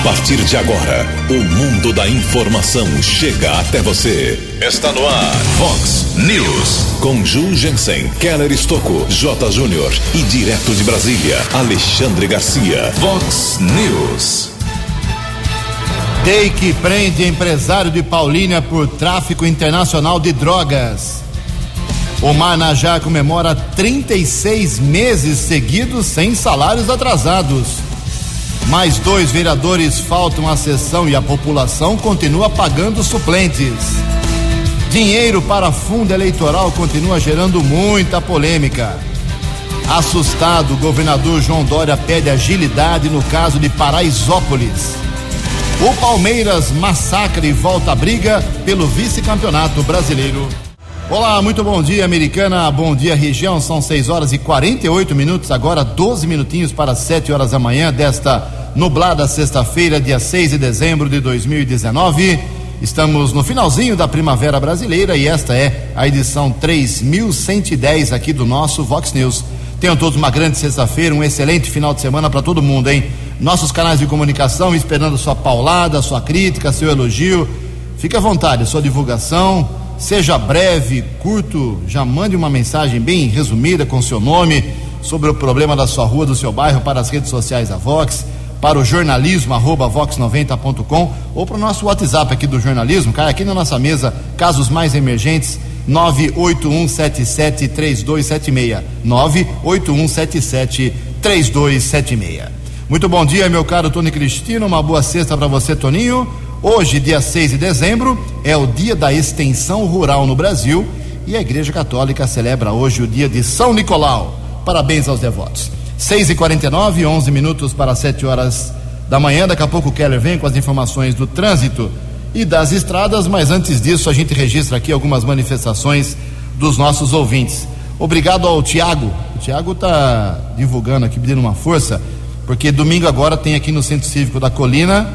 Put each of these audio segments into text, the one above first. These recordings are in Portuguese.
A partir de agora, o mundo da informação chega até você. Está no ar, Fox News. Com Ju Jensen, Keller Estocco, J. Júnior e direto de Brasília, Alexandre Garcia. Fox News. Take prende empresário de Paulínia por tráfico internacional de drogas. O Marnajá comemora 36 meses seguidos sem salários atrasados. Mais dois vereadores faltam à sessão e a população continua pagando suplentes. Dinheiro para fundo eleitoral continua gerando muita polêmica. Assustado, o governador João Dória pede agilidade no caso de Paraisópolis. O Palmeiras massacra e volta à briga pelo vice-campeonato brasileiro. Olá, muito bom dia, americana. Bom dia, região. São 6 horas e 48 minutos, agora 12 minutinhos para 7 horas da manhã desta nublada sexta-feira, dia 6 de dezembro de 2019. Estamos no finalzinho da primavera brasileira e esta é a edição 3110 aqui do nosso Vox News. Tenham todos uma grande sexta-feira, um excelente final de semana para todo mundo, hein? Nossos canais de comunicação esperando sua paulada, sua crítica, seu elogio. Fique à vontade, sua divulgação Seja breve, curto, já mande uma mensagem bem resumida com seu nome sobre o problema da sua rua, do seu bairro para as redes sociais da Vox, para o jornalismo arroba vox90.com ou para o nosso WhatsApp aqui do jornalismo, cai aqui na nossa mesa, casos mais emergentes, 981773276. 981773276. Muito bom dia, meu caro Tony Cristino, uma boa sexta para você, Toninho. Hoje, dia 6 de dezembro, é o dia da extensão rural no Brasil e a Igreja Católica celebra hoje o dia de São Nicolau. Parabéns aos devotos. 6 e 49 11 minutos para 7 horas da manhã. Daqui a pouco o Keller vem com as informações do trânsito e das estradas, mas antes disso a gente registra aqui algumas manifestações dos nossos ouvintes. Obrigado ao Tiago. O Tiago está divulgando aqui, pedindo uma força, porque domingo agora tem aqui no Centro Cívico da Colina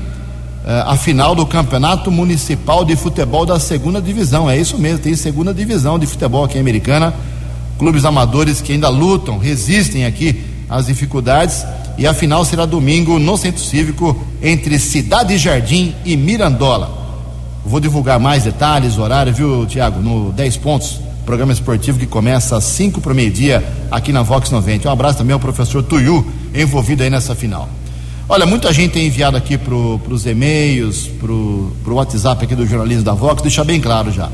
eh, a final do Campeonato Municipal de Futebol da Segunda Divisão. É isso mesmo, tem segunda divisão de futebol aqui em Americana. Clubes amadores que ainda lutam, resistem aqui às dificuldades. E a final será domingo no Centro Cívico entre Cidade Jardim e Mirandola. Vou divulgar mais detalhes, horário, viu, Tiago? No 10 pontos, programa esportivo que começa às 5 para o meio-dia aqui na Vox 90. Um abraço também ao professor Tuyu, envolvido aí nessa final. Olha, muita gente tem enviado aqui para os e-mails, para o WhatsApp aqui do jornalismo da Vox, deixa bem claro já.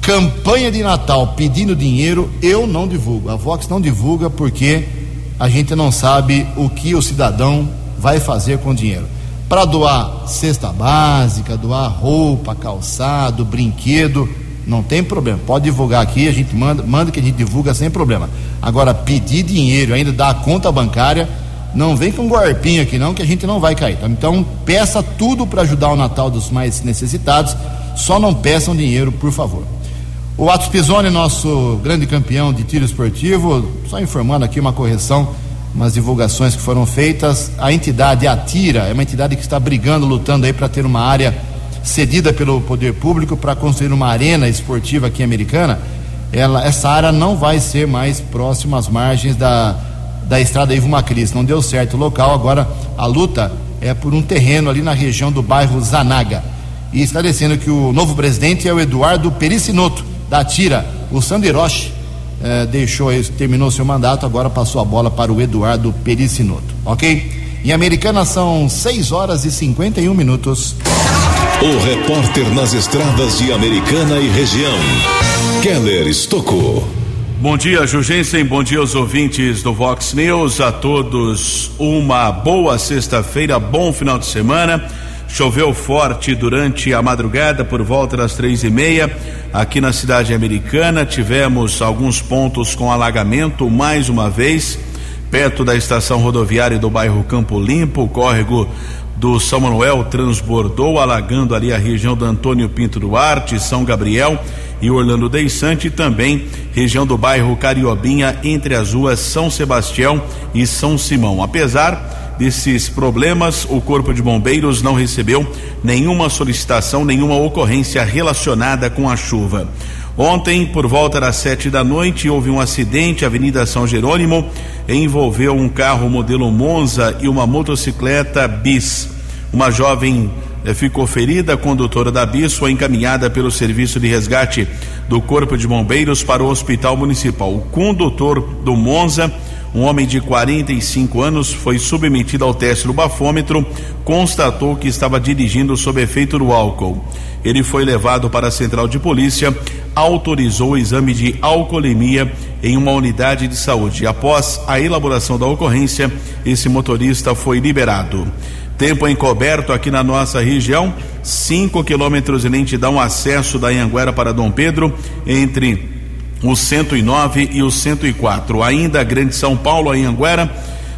Campanha de Natal pedindo dinheiro, eu não divulgo. A Vox não divulga porque a gente não sabe o que o cidadão vai fazer com o dinheiro. Para doar cesta básica, doar roupa, calçado, brinquedo, não tem problema. Pode divulgar aqui, a gente manda, manda que a gente divulga sem problema. Agora, pedir dinheiro, ainda dar a conta bancária não vem com golpinho aqui não, que a gente não vai cair. Tá? Então, peça tudo para ajudar o Natal dos mais necessitados. Só não peçam dinheiro, por favor. O Atos Pisoni, nosso grande campeão de tiro esportivo, só informando aqui uma correção, umas divulgações que foram feitas. A entidade Atira é uma entidade que está brigando, lutando aí para ter uma área cedida pelo poder público para construir uma arena esportiva aqui americana. Ela, essa área não vai ser mais próxima às margens da da estrada Ivo Macris. Não deu certo o local, agora a luta é por um terreno ali na região do bairro Zanaga. E esclarecendo que o novo presidente é o Eduardo Pericinoto, da Tira. O Sanderoche eh, deixou, terminou seu mandato, agora passou a bola para o Eduardo Pericinoto. Ok? Em Americana são 6 horas e 51 minutos. O repórter nas estradas de Americana e região, Keller Estocou. Bom dia, Jugensen. Bom dia aos ouvintes do Vox News. A todos uma boa sexta-feira, bom final de semana. Choveu forte durante a madrugada, por volta das três e meia, aqui na cidade americana. Tivemos alguns pontos com alagamento, mais uma vez, perto da estação rodoviária do bairro Campo Limpo. O córrego do São Manuel transbordou, alagando ali a região do Antônio Pinto Duarte, São Gabriel e Orlando Deissante, e também região do bairro Cariobinha, entre as ruas São Sebastião e São Simão. Apesar desses problemas, o Corpo de Bombeiros não recebeu nenhuma solicitação, nenhuma ocorrência relacionada com a chuva. Ontem, por volta das sete da noite, houve um acidente, Avenida São Jerônimo, envolveu um carro modelo Monza e uma motocicleta Bis. Uma jovem eh, ficou ferida, a condutora da bis foi encaminhada pelo serviço de resgate do Corpo de Bombeiros para o Hospital Municipal. O condutor do Monza um homem de 45 anos foi submetido ao teste do bafômetro, constatou que estava dirigindo sob efeito do álcool. Ele foi levado para a central de polícia, autorizou o exame de alcoolemia em uma unidade de saúde. Após a elaboração da ocorrência, esse motorista foi liberado. Tempo encoberto aqui na nossa região, 5 quilômetros de lentidão acesso da Anhanguera para Dom Pedro, entre o 109 e o 104. Ainda Grande São Paulo, Anhanguera,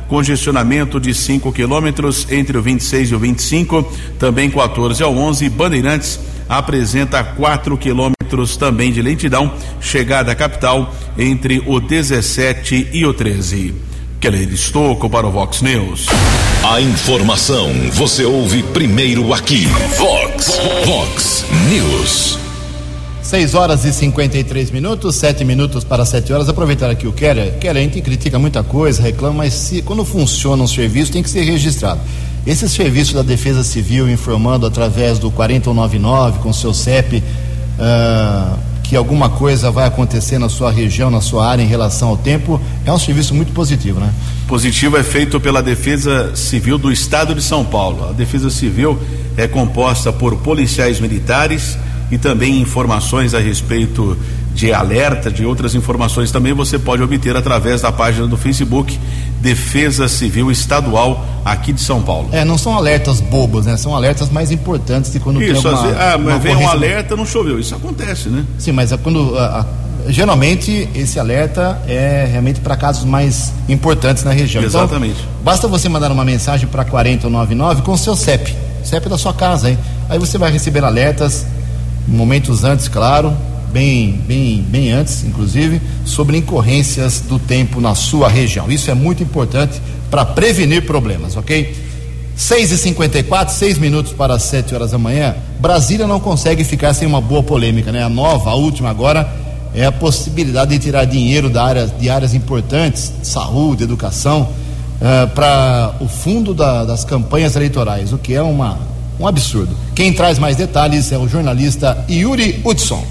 congestionamento de 5 quilômetros entre o 26 e o 25, também 14 ao 11. Bandeirantes apresenta 4 quilômetros também de lentidão, chegada à capital entre o 17 e o 13. Keller Estocco para o Vox News. A informação você ouve primeiro aqui. Vox, Vox News. 6 horas e 53 minutos, 7 minutos para 7 horas. Aproveitar aqui o Keller. Keller, a gente critica muita coisa, reclama, mas se, quando funciona um serviço tem que ser registrado. Esse serviço da Defesa Civil informando através do 4099 com seu CEP uh, que alguma coisa vai acontecer na sua região, na sua área em relação ao tempo, é um serviço muito positivo, né? Positivo é feito pela Defesa Civil do Estado de São Paulo. A Defesa Civil é composta por policiais militares e também informações a respeito de alerta, de outras informações também você pode obter através da página do Facebook Defesa Civil Estadual aqui de São Paulo. É, não são alertas bobos, né? São alertas mais importantes de quando Isso, tem alguma, vezes, ah, mas vem um alerta, não choveu. Isso acontece, né? Sim, mas é quando a, a, geralmente esse alerta é realmente para casos mais importantes na região. Então, Exatamente. Então, basta você mandar uma mensagem para 4099 com seu CEP, CEP da sua casa, hein? Aí você vai receber alertas momentos antes, claro, bem, bem, bem antes, inclusive, sobre incorrências do tempo na sua região. Isso é muito importante para prevenir problemas, ok? 6 e 54 6 minutos para 7 horas da manhã. Brasília não consegue ficar sem uma boa polêmica, né? A nova, a última agora, é a possibilidade de tirar dinheiro da área, de áreas importantes, saúde, educação, uh, para o fundo da, das campanhas eleitorais, o que é uma, um absurdo. Quem traz mais detalhes é o jornalista Yuri Hudson.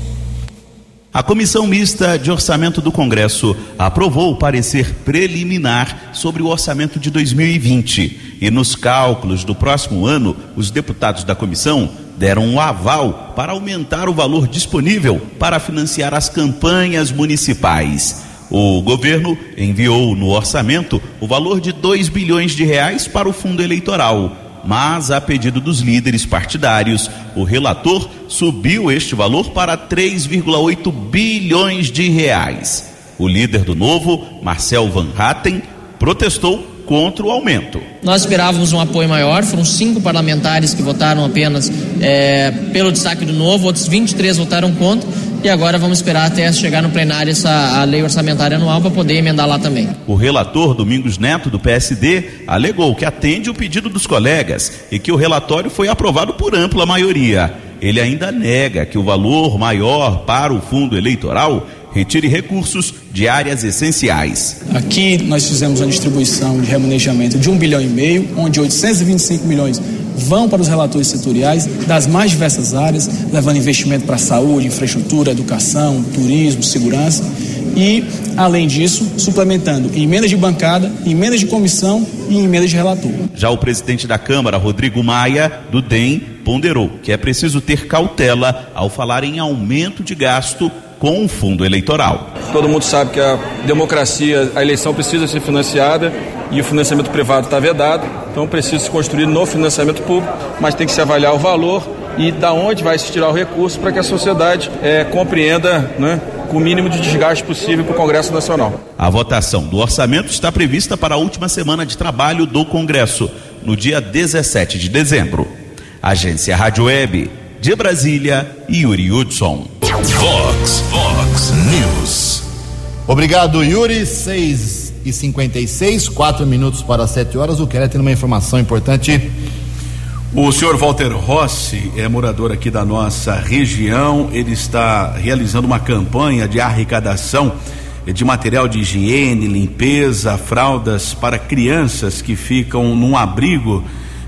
A Comissão Mista de Orçamento do Congresso aprovou o parecer preliminar sobre o orçamento de 2020 e nos cálculos do próximo ano, os deputados da comissão deram um aval para aumentar o valor disponível para financiar as campanhas municipais. O governo enviou no orçamento o valor de 2 bilhões de reais para o fundo eleitoral mas a pedido dos líderes partidários, o relator subiu este valor para 3,8 bilhões de reais. O líder do Novo, Marcel Van Hatten, protestou contra o aumento. Nós esperávamos um apoio maior, foram cinco parlamentares que votaram apenas é, pelo destaque do novo, outros 23 votaram contra e agora vamos esperar até chegar no plenário essa a lei orçamentária anual para poder emendar lá também. O relator Domingos Neto do PSD alegou que atende o pedido dos colegas e que o relatório foi aprovado por ampla maioria. Ele ainda nega que o valor maior para o fundo eleitoral retire recursos de áreas essenciais. Aqui nós fizemos uma distribuição de remanejamento de um bilhão e meio, onde 825 milhões vão para os relatores setoriais das mais diversas áreas, levando investimento para saúde, infraestrutura, educação, turismo, segurança e, além disso, suplementando emendas de bancada, emendas de comissão e emendas de relator. Já o presidente da Câmara, Rodrigo Maia, do DEM, ponderou que é preciso ter cautela ao falar em aumento de gasto com o fundo eleitoral. Todo mundo sabe que a democracia, a eleição precisa ser financiada e o financiamento privado está vedado, então precisa se construir no financiamento público, mas tem que se avaliar o valor e da onde vai se tirar o recurso para que a sociedade é, compreenda né, com o mínimo de desgaste possível para o Congresso Nacional. A votação do orçamento está prevista para a última semana de trabalho do Congresso, no dia 17 de dezembro. Agência Rádio Web, de Brasília, Yuri Hudson. Fox, Fox News. Obrigado, Yuri. 6 e 56 quatro minutos para 7 horas. O Keller tem uma informação importante. O senhor Walter Rossi é morador aqui da nossa região. Ele está realizando uma campanha de arrecadação de material de higiene, limpeza, fraldas para crianças que ficam num abrigo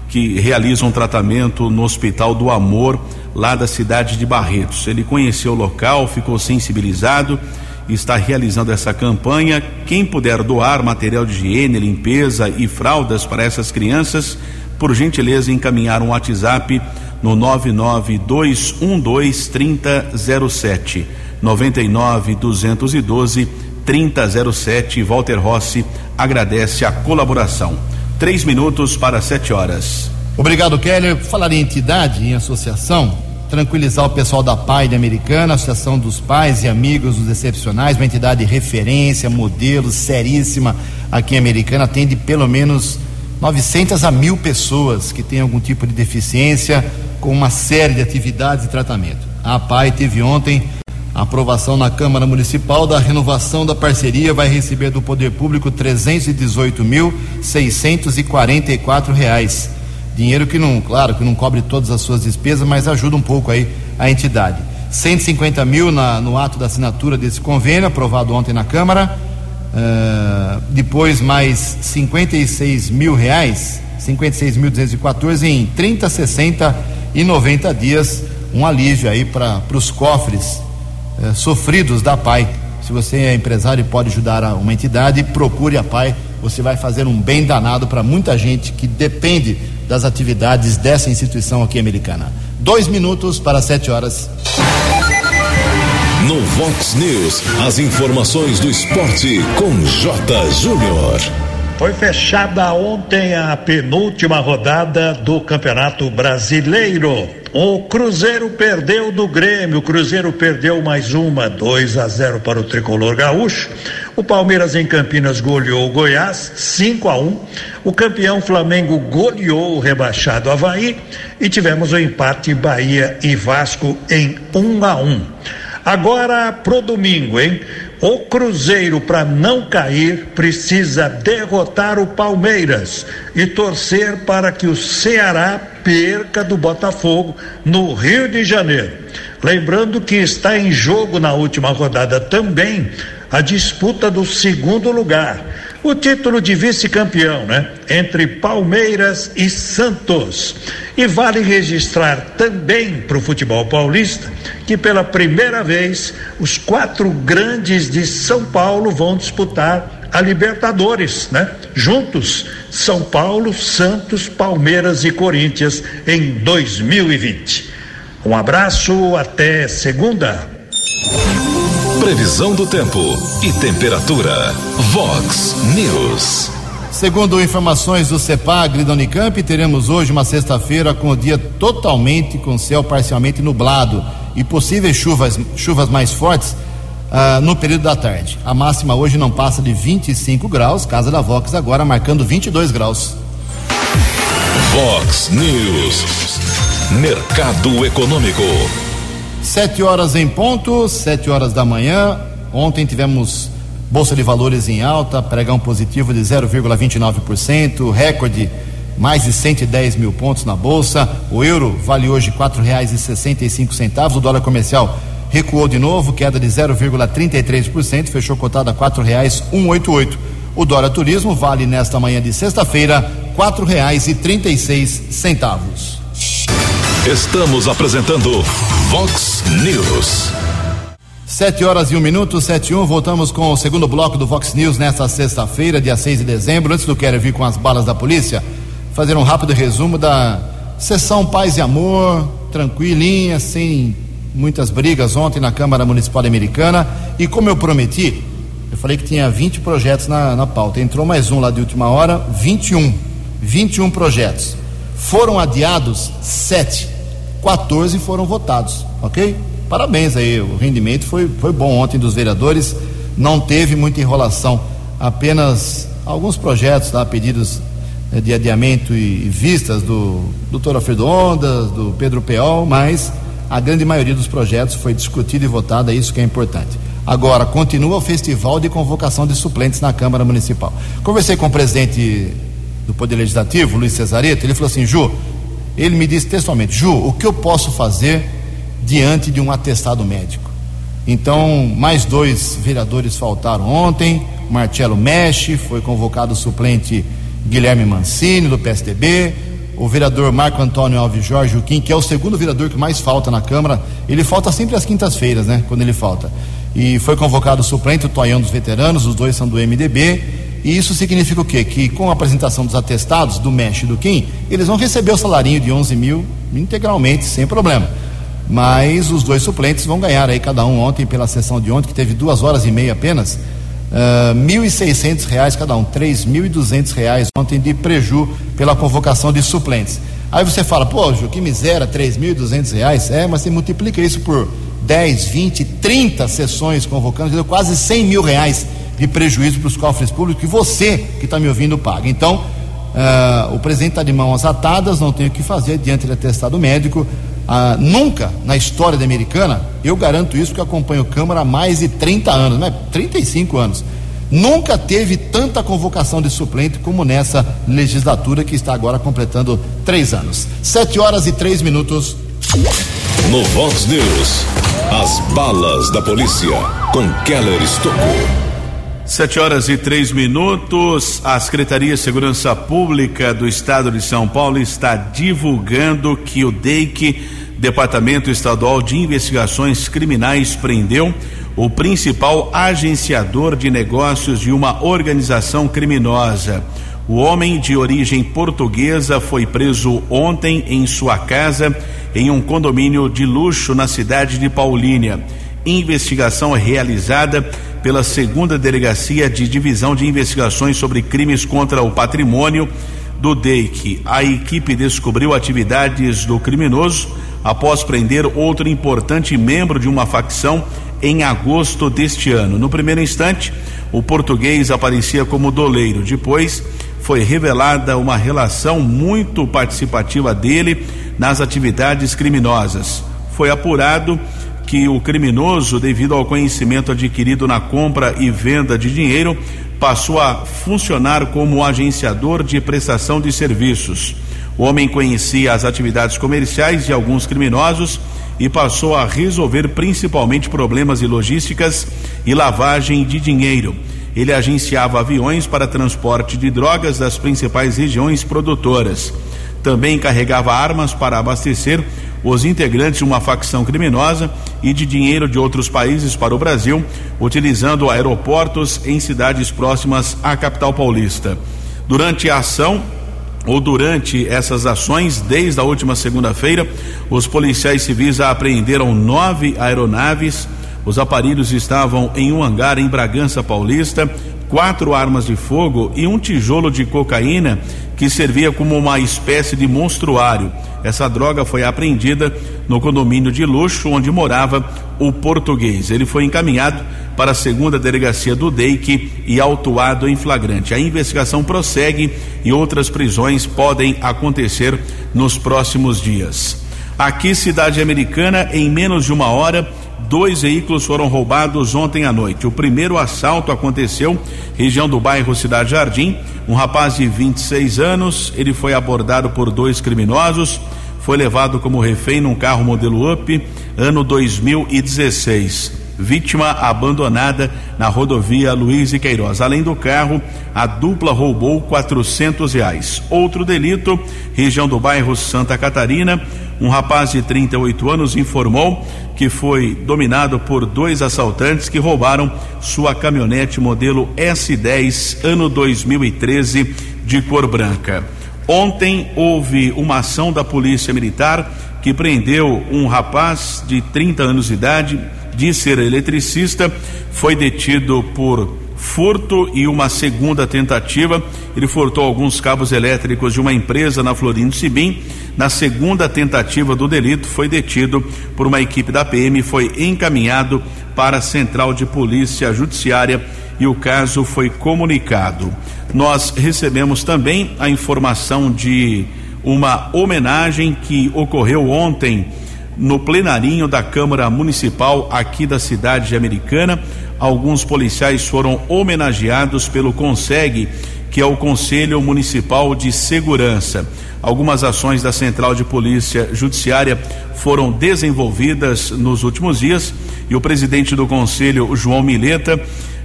que realiza um tratamento no Hospital do Amor, lá da cidade de Barretos. Ele conheceu o local, ficou sensibilizado e está realizando essa campanha. Quem puder doar material de higiene, limpeza e fraldas para essas crianças, por gentileza, encaminhar um WhatsApp no 99212 3007. 99 212 3007. Walter Rossi agradece a colaboração. Três minutos para sete horas. Obrigado, Keller. Falar em entidade, em associação, tranquilizar o pessoal da PAI de Americana, Associação dos Pais e Amigos dos Excepcionais, uma entidade de referência, modelo, seríssima aqui em Americana, atende pelo menos 900 a mil pessoas que têm algum tipo de deficiência, com uma série de atividades e tratamento. A PAI teve ontem a aprovação na Câmara Municipal da renovação da parceria vai receber do Poder Público R$ reais. Dinheiro que não, claro, que não cobre todas as suas despesas, mas ajuda um pouco aí a entidade. 150 mil na, no ato da assinatura desse convênio, aprovado ontem na Câmara. Uh, depois mais 56 mil reais, 56.214 em 30, 60 e 90 dias. Um alívio aí para os cofres eh, sofridos da PAI. Se você é empresário e pode ajudar uma entidade, procure a PAI. Você vai fazer um bem danado para muita gente que depende das atividades dessa instituição aqui americana. Dois minutos para sete horas. No Vox News, as informações do esporte com J. Júnior. Foi fechada ontem a penúltima rodada do Campeonato Brasileiro. O Cruzeiro perdeu do Grêmio, o Cruzeiro perdeu mais uma, 2 a 0 para o tricolor gaúcho. O Palmeiras em Campinas goleou o Goiás, 5 a 1. O campeão Flamengo goleou o rebaixado Havaí e tivemos o empate Bahia e Vasco em 1 a 1. Agora pro domingo, hein? O Cruzeiro, para não cair, precisa derrotar o Palmeiras e torcer para que o Ceará perca do Botafogo no Rio de Janeiro. Lembrando que está em jogo na última rodada também a disputa do segundo lugar o título de vice-campeão, né? Entre Palmeiras e Santos. E vale registrar também para o futebol paulista que pela primeira vez os quatro grandes de São Paulo vão disputar a Libertadores, né? Juntos, São Paulo, Santos, Palmeiras e Corinthians em 2020. Um abraço, até segunda. Previsão do tempo e temperatura. Vox News. Segundo informações do CEPAG e da Unicamp, teremos hoje uma sexta-feira com o dia totalmente com céu parcialmente nublado e possíveis chuvas, chuvas mais fortes uh, no período da tarde. A máxima hoje não passa de 25 graus, casa da Vox agora marcando 22 graus. Vox News. Mercado Econômico. Sete horas em ponto, sete horas da manhã. Ontem tivemos Bolsa de Valores em alta, pregão positivo de 0,29%, recorde mais de 110 mil pontos na Bolsa. O euro vale hoje quatro reais e sessenta e cinco centavos. O dólar comercial recuou de novo, queda de 0,33%, fechou cotado a quatro reais um oito oito. O dólar turismo vale nesta manhã de sexta-feira quatro reais e trinta e seis centavos. Estamos apresentando Vox News. Sete horas e um minuto, sete e um, voltamos com o segundo bloco do Vox News nesta sexta-feira, dia 6 de dezembro. Antes do Quero vir com as balas da polícia, fazer um rápido resumo da sessão Paz e Amor, tranquilinha, sem muitas brigas ontem na Câmara Municipal Americana. E como eu prometi, eu falei que tinha 20 projetos na, na pauta. Entrou mais um lá de última hora, 21. 21 projetos. Foram adiados sete 14 foram votados, ok? Parabéns aí, o rendimento foi, foi bom ontem dos vereadores, não teve muita enrolação, apenas alguns projetos, tá, pedidos né, de adiamento e, vistas do doutor Alfredo Ondas, do Pedro Peol, mas a grande maioria dos projetos foi discutida e votada, isso que é importante. Agora, continua o festival de convocação de suplentes na Câmara Municipal. Conversei com o presidente do Poder Legislativo, Luiz Cesareto, ele falou assim, Ju, ele me disse textualmente: Ju, o que eu posso fazer diante de um atestado médico? Então, mais dois vereadores faltaram ontem. Marcelo Mexe, foi convocado o suplente Guilherme Mancini, do PSDB. o vereador Marco Antônio Alves Jorge Juquim, que é o segundo vereador que mais falta na Câmara, ele falta sempre às quintas-feiras, né? Quando ele falta. E foi convocado o suplente, o Toião dos Veteranos, os dois são do MDB. E isso significa o quê? Que com a apresentação dos atestados do MEX e do Kim, eles vão receber o salarinho de 11 mil integralmente, sem problema. Mas os dois suplentes vão ganhar aí, cada um ontem, pela sessão de ontem, que teve duas horas e meia apenas, uh, 1.600 reais cada um, 3.200 reais ontem de preju pela convocação de suplentes. Aí você fala, pô, Ju, que miséria, 3.200 reais. É, mas você multiplica isso por 10, 20, 30 sessões convocando, quase 100 mil reais de prejuízo para os cofres públicos que você que está me ouvindo paga. Então, uh, o presidente está de mãos atadas, não tem o que fazer diante do atestado médico. Uh, nunca na história da americana, eu garanto isso porque acompanho Câmara há mais de 30 anos, né? 35 anos. Nunca teve tanta convocação de suplente como nessa legislatura que está agora completando três anos. Sete horas e três minutos. No Vox News, as balas da polícia com Keller Estocou. Sete horas e três minutos. A Secretaria de Segurança Pública do Estado de São Paulo está divulgando que o DEIC, Departamento Estadual de Investigações Criminais, prendeu o principal agenciador de negócios de uma organização criminosa. O homem de origem portuguesa foi preso ontem em sua casa em um condomínio de luxo na cidade de Paulínia. Investigação realizada pela segunda delegacia de divisão de investigações sobre crimes contra o patrimônio do DEIC. A equipe descobriu atividades do criminoso após prender outro importante membro de uma facção em agosto deste ano. No primeiro instante, o português aparecia como doleiro. Depois, foi revelada uma relação muito participativa dele nas atividades criminosas. Foi apurado que o criminoso, devido ao conhecimento adquirido na compra e venda de dinheiro, passou a funcionar como agenciador de prestação de serviços. O homem conhecia as atividades comerciais de alguns criminosos e passou a resolver principalmente problemas de logísticas e lavagem de dinheiro. Ele agenciava aviões para transporte de drogas das principais regiões produtoras. Também carregava armas para abastecer os integrantes de uma facção criminosa e de dinheiro de outros países para o Brasil, utilizando aeroportos em cidades próximas à capital paulista. Durante a ação, ou durante essas ações, desde a última segunda-feira, os policiais civis apreenderam nove aeronaves. Os aparelhos estavam em um hangar em Bragança Paulista, quatro armas de fogo e um tijolo de cocaína que servia como uma espécie de monstruário. Essa droga foi apreendida no condomínio de luxo onde morava o português. Ele foi encaminhado para a segunda delegacia do DEIC e autuado em flagrante. A investigação prossegue e outras prisões podem acontecer nos próximos dias. Aqui, cidade americana, em menos de uma hora, dois veículos foram roubados ontem à noite. O primeiro assalto aconteceu região do bairro Cidade Jardim. Um rapaz de 26 anos, ele foi abordado por dois criminosos, foi levado como refém num carro modelo Up, ano 2016 vítima abandonada na rodovia Luiz e Queiroz. Além do carro, a dupla roubou quatrocentos reais. Outro delito, região do bairro Santa Catarina, um rapaz de 38 anos informou que foi dominado por dois assaltantes que roubaram sua caminhonete modelo S10 ano 2013 de cor branca. Ontem houve uma ação da Polícia Militar que prendeu um rapaz de 30 anos de idade de ser eletricista, foi detido por furto e uma segunda tentativa. Ele furtou alguns cabos elétricos de uma empresa na Florindo Sibim. Na segunda tentativa do delito, foi detido por uma equipe da PM e foi encaminhado para a Central de Polícia Judiciária e o caso foi comunicado. Nós recebemos também a informação de uma homenagem que ocorreu ontem no plenarinho da Câmara Municipal aqui da cidade de Americana. Alguns policiais foram homenageados pelo CONSEG, que é o Conselho Municipal de Segurança. Algumas ações da Central de Polícia Judiciária foram desenvolvidas nos últimos dias e o presidente do Conselho, João Mileta,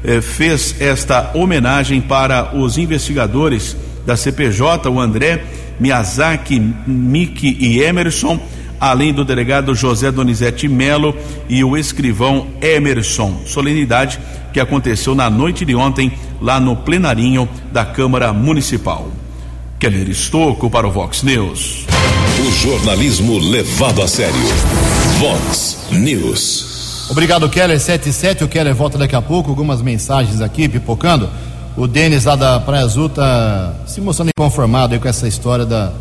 eh, fez esta homenagem para os investigadores da CPJ, o André Miyazaki, Miki e Emerson, além do delegado José Donizete Melo e o escrivão Emerson. Solenidade que aconteceu na noite de ontem lá no plenarinho da Câmara Municipal. Keller Estocco para o Vox News. O jornalismo levado a sério. Vox News. Obrigado, Keller 77. O Keller volta daqui a pouco. Algumas mensagens aqui pipocando. O Denis lá da Praia Azul tá se mostrando inconformado aí com essa história da,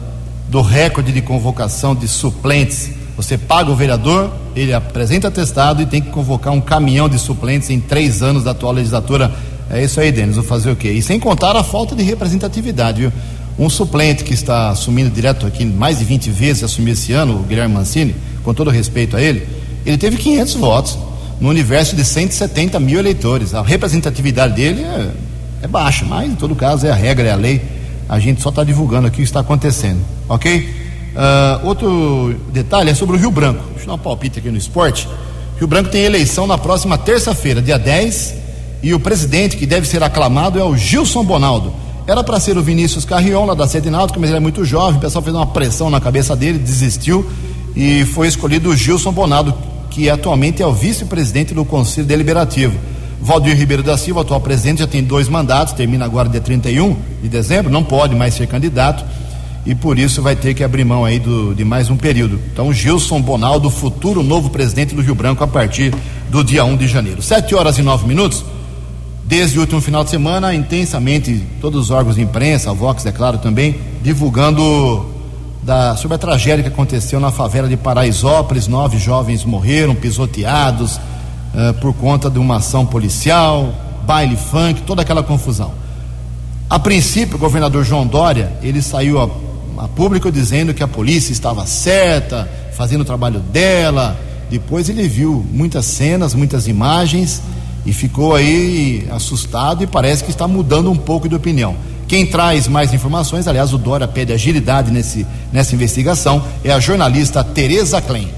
do recorde de convocação de suplentes. Você paga o vereador, ele apresenta atestado e tem que convocar um caminhão de suplentes em três anos da atual legislatura. É isso aí, Denis, vou fazer o quê? E sem contar a falta de representatividade, viu? Um suplente que está assumindo direto aqui mais de 20 vezes, assumiu esse ano, o Guilherme Mancini, com todo respeito a ele, ele teve 500 votos no universo de 170 mil eleitores. A representatividade dele é, é baixa, mas em todo caso é a regra, é a lei. A gente só está divulgando aqui o que está acontecendo, ok? Uh, outro detalhe é sobre o Rio Branco. Deixa eu dar um palpite aqui no esporte. Rio Branco tem eleição na próxima terça-feira, dia 10, e o presidente que deve ser aclamado é o Gilson Bonaldo. Era para ser o Vinícius Carrion, lá da Sede Náutica, mas ele é muito jovem, o pessoal fez uma pressão na cabeça dele, desistiu e foi escolhido o Gilson Bonaldo, que atualmente é o vice-presidente do Conselho Deliberativo. Valdir Ribeiro da Silva, atual presidente, já tem dois mandatos, termina agora dia 31 de dezembro, não pode mais ser candidato e por isso vai ter que abrir mão aí do, de mais um período. Então, Gilson Bonaldo, futuro novo presidente do Rio Branco a partir do dia 1 de janeiro. Sete horas e nove minutos. Desde o último final de semana, intensamente, todos os órgãos de imprensa, a Vox, é claro, também, divulgando da, sobre a tragédia que aconteceu na favela de Paraisópolis. Nove jovens morreram pisoteados uh, por conta de uma ação policial, baile funk, toda aquela confusão. A princípio, o governador João Dória, ele saiu a, a público dizendo que a polícia estava certa, fazendo o trabalho dela. Depois ele viu muitas cenas, muitas imagens e ficou aí assustado e parece que está mudando um pouco de opinião. Quem traz mais informações, aliás, o Dória pede agilidade nesse, nessa investigação, é a jornalista Tereza Klein.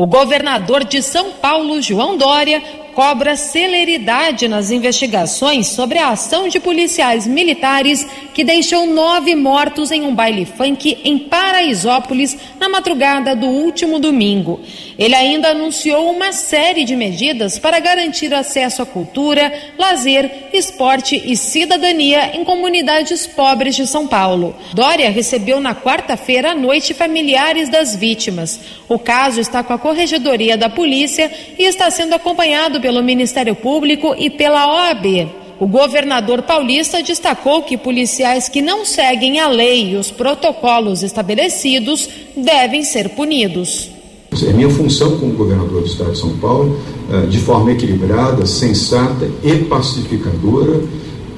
O governador de São Paulo, João Dória, cobra celeridade nas investigações sobre a ação de policiais militares que deixou nove mortos em um baile funk em Paraisópolis na madrugada do último domingo. Ele ainda anunciou uma série de medidas para garantir acesso à cultura, lazer, esporte e cidadania em comunidades pobres de São Paulo. Dória recebeu na quarta-feira à noite familiares das vítimas. O caso está com a Corregedoria da Polícia e está sendo acompanhado pelo Ministério Público e pela OAB. O governador paulista destacou que policiais que não seguem a lei e os protocolos estabelecidos devem ser punidos. É minha função como governador do estado de São Paulo, eh, de forma equilibrada, sensata e pacificadora,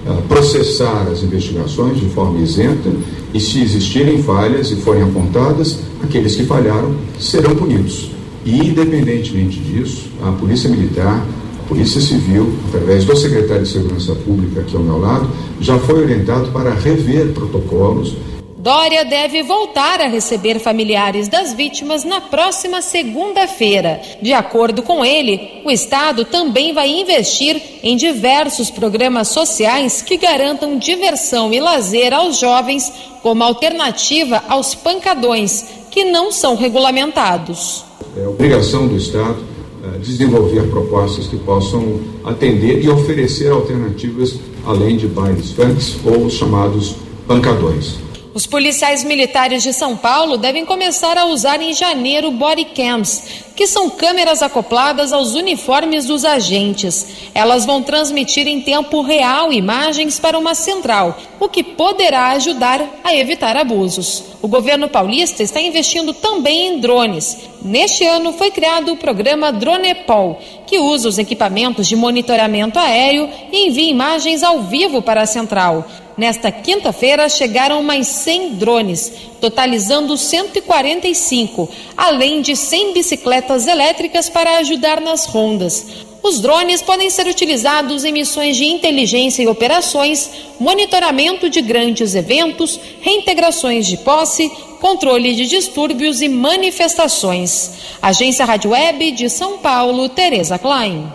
eh, processar as investigações de forma isenta e, se existirem falhas e forem apontadas, aqueles que falharam serão punidos. E, independentemente disso, a Polícia Militar Polícia Civil, através do secretário de Segurança Pública aqui ao meu lado, já foi orientado para rever protocolos. Dória deve voltar a receber familiares das vítimas na próxima segunda-feira. De acordo com ele, o Estado também vai investir em diversos programas sociais que garantam diversão e lazer aos jovens como alternativa aos pancadões, que não são regulamentados. É obrigação do Estado eh, desenvolver propostas que possam atender e oferecer alternativas além de bailes funks ou os chamados pancadões. Os policiais militares de São Paulo devem começar a usar em janeiro body cams, que são câmeras acopladas aos uniformes dos agentes. Elas vão transmitir em tempo real imagens para uma central, o que poderá ajudar a evitar abusos. O governo paulista está investindo também em drones. Neste ano foi criado o programa Dronepol, que usa os equipamentos de monitoramento aéreo e envia imagens ao vivo para a central. Nesta quinta-feira chegaram mais 100 drones, totalizando 145, além de 100 bicicletas elétricas para ajudar nas rondas. Os drones podem ser utilizados em missões de inteligência e operações, monitoramento de grandes eventos, reintegrações de posse, controle de distúrbios e manifestações. Agência Rádio Web de São Paulo, Tereza Klein.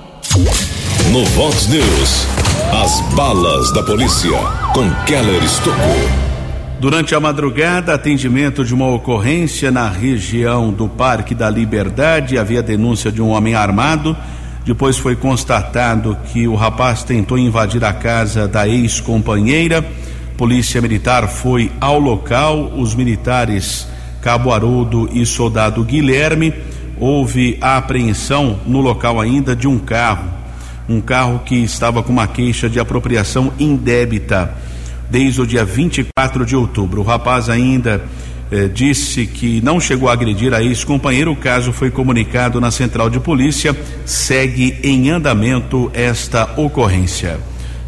No Vox News, as balas da polícia com Keller Estocou. Durante a madrugada, atendimento de uma ocorrência na região do Parque da Liberdade, havia denúncia de um homem armado. Depois foi constatado que o rapaz tentou invadir a casa da ex-companheira. Polícia Militar foi ao local, os militares Cabo Haroldo e Soldado Guilherme. Houve a apreensão no local ainda de um carro, um carro que estava com uma queixa de apropriação indébita desde o dia 24 de outubro. O rapaz ainda eh, disse que não chegou a agredir a ex-companheiro. O caso foi comunicado na central de polícia. Segue em andamento esta ocorrência.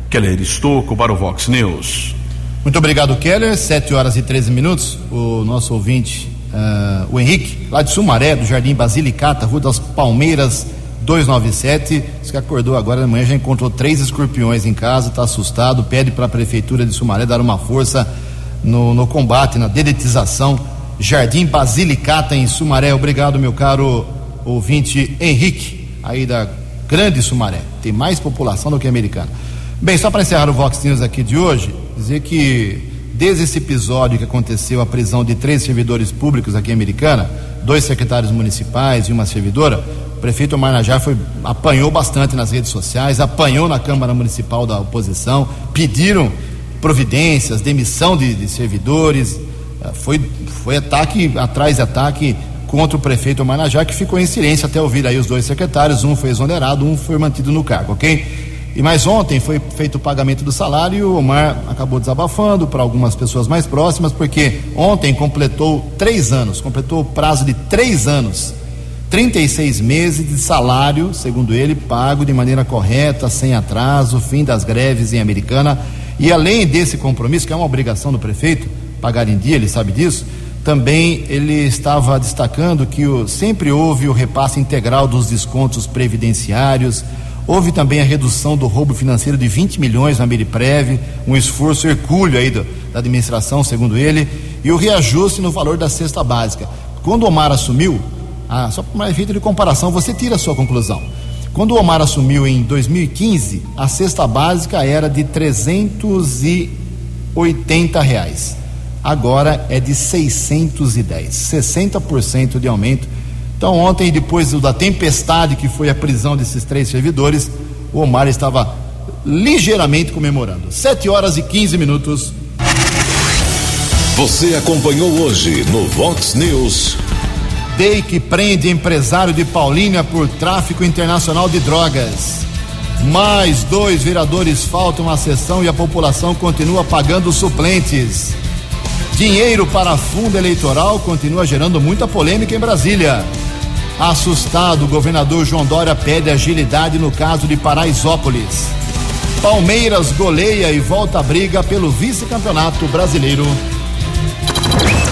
Keller Estocco para o Vox News. Muito obrigado, Keller. 7 horas e 13 minutos. O nosso ouvinte, uh, o Henrique, lá de Sumaré, do Jardim Basilicata, Rua das Palmeiras 297. Diz que acordou agora de manhã, já encontrou três escorpiões em casa, está assustado, pede para a Prefeitura de Sumaré dar uma força no, no combate, na dedetização. Jardim Basilicata em Sumaré. Obrigado, meu caro ouvinte Henrique, aí da Grande Sumaré. Tem mais população do que americana. Bem, só para encerrar o Vox News aqui de hoje, dizer que desde esse episódio que aconteceu a prisão de três servidores públicos aqui em Americana, dois secretários municipais e uma servidora, o prefeito Omar Najá foi, apanhou bastante nas redes sociais, apanhou na Câmara Municipal da oposição, pediram providências, demissão de, de servidores, eh, foi, foi ataque atrás de ataque contra o prefeito Omar Najá, que ficou em silêncio até ouvir aí os dois secretários, um foi exonerado, um foi mantido no cargo, ok? E mais ontem foi feito o pagamento do salário e o Omar acabou desabafando para algumas pessoas mais próximas, porque ontem completou três anos, completou o prazo de três anos 36 meses de salário, segundo ele, pago de maneira correta, sem atraso, fim das greves em Americana. E além desse compromisso, que é uma obrigação do prefeito, pagar em dia, ele sabe disso, também ele estava destacando que o, sempre houve o repasse integral dos descontos previdenciários, houve também a redução do roubo financeiro de 20 milhões na Meriprev, um esforço hercúleo aí do, da administração, segundo ele, e o reajuste no valor da cesta básica. Quando Omar assumiu, ah, só para efeito de comparação, você tira a sua conclusão. Quando o Omar assumiu em 2015, a cesta básica era de 380 reais. Agora é de 610, 60% de aumento. Então, ontem, depois da tempestade que foi a prisão desses três servidores, o Omar estava ligeiramente comemorando. 7 horas e 15 minutos. Você acompanhou hoje no Vox News. DEI que prende empresário de Paulínia por tráfico internacional de drogas. Mais dois vereadores faltam à sessão e a população continua pagando suplentes. Dinheiro para fundo eleitoral continua gerando muita polêmica em Brasília. Assustado, o governador João Dória pede agilidade no caso de Paraisópolis. Palmeiras goleia e volta à briga pelo vice-campeonato brasileiro.